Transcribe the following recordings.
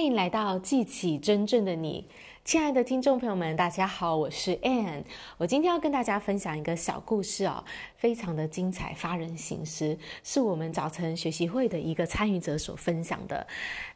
欢迎来到记起真正的你。亲爱的听众朋友们，大家好，我是 Ann。我今天要跟大家分享一个小故事哦，非常的精彩，发人省思，是我们早晨学习会的一个参与者所分享的。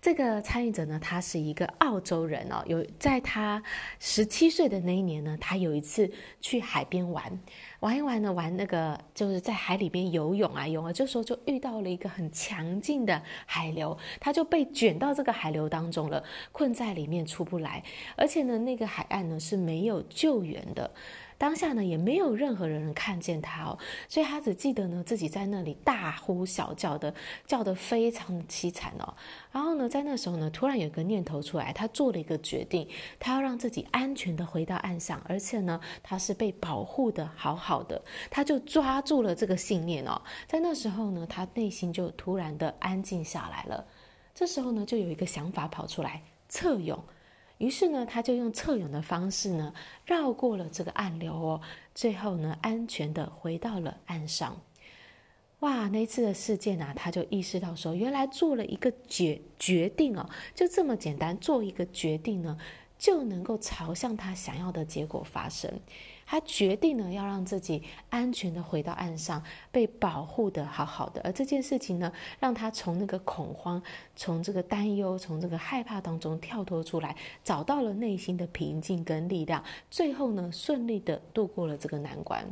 这个参与者呢，他是一个澳洲人哦，有在他十七岁的那一年呢，他有一次去海边玩，玩一玩呢，玩那个就是在海里边游泳啊，游啊，这时候就遇到了一个很强劲的海流，他就被卷到这个海流当中了，困在里面出不来，而且呢。那个海岸呢是没有救援的，当下呢也没有任何人看见他哦，所以他只记得呢自己在那里大呼小叫的，叫得非常凄惨哦。然后呢，在那时候呢，突然有一个念头出来，他做了一个决定，他要让自己安全的回到岸上，而且呢，他是被保护的好好的，他就抓住了这个信念哦。在那时候呢，他内心就突然的安静下来了。这时候呢，就有一个想法跑出来，侧泳。于是呢，他就用侧泳的方式呢，绕过了这个暗流哦，最后呢，安全的回到了岸上。哇，那次的事件啊，他就意识到说，原来做了一个决决定哦，就这么简单，做一个决定呢，就能够朝向他想要的结果发生。他决定呢，要让自己安全的回到岸上，被保护的好好的。而这件事情呢，让他从那个恐慌、从这个担忧、从这个害怕当中跳脱出来，找到了内心的平静跟力量，最后呢，顺利的度过了这个难关。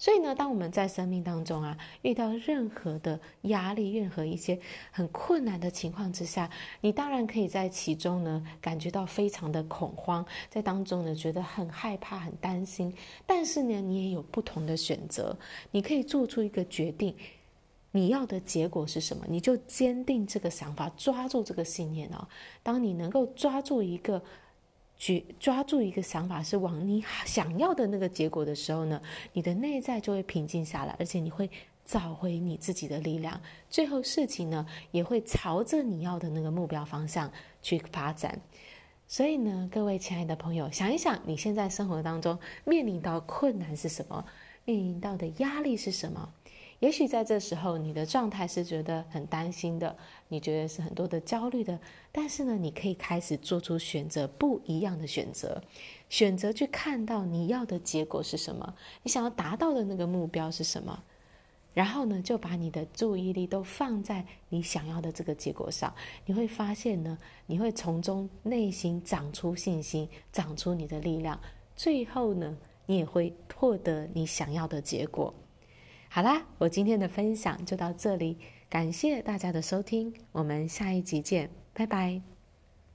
所以呢，当我们在生命当中啊，遇到任何的压力、任何一些很困难的情况之下，你当然可以在其中呢，感觉到非常的恐慌，在当中呢，觉得很害怕、很担心。但是呢，你也有不同的选择，你可以做出一个决定，你要的结果是什么？你就坚定这个想法，抓住这个信念哦。当你能够抓住一个。去抓住一个想法，是往你想要的那个结果的时候呢，你的内在就会平静下来，而且你会找回你自己的力量。最后事情呢，也会朝着你要的那个目标方向去发展。所以呢，各位亲爱的朋友，想一想，你现在生活当中面临到困难是什么？面临到的压力是什么？也许在这时候，你的状态是觉得很担心的，你觉得是很多的焦虑的。但是呢，你可以开始做出选择，不一样的选择，选择去看到你要的结果是什么，你想要达到的那个目标是什么。然后呢，就把你的注意力都放在你想要的这个结果上。你会发现呢，你会从中内心长出信心，长出你的力量。最后呢，你也会获得你想要的结果。好啦，我今天的分享就到这里，感谢大家的收听，我们下一集见，拜拜。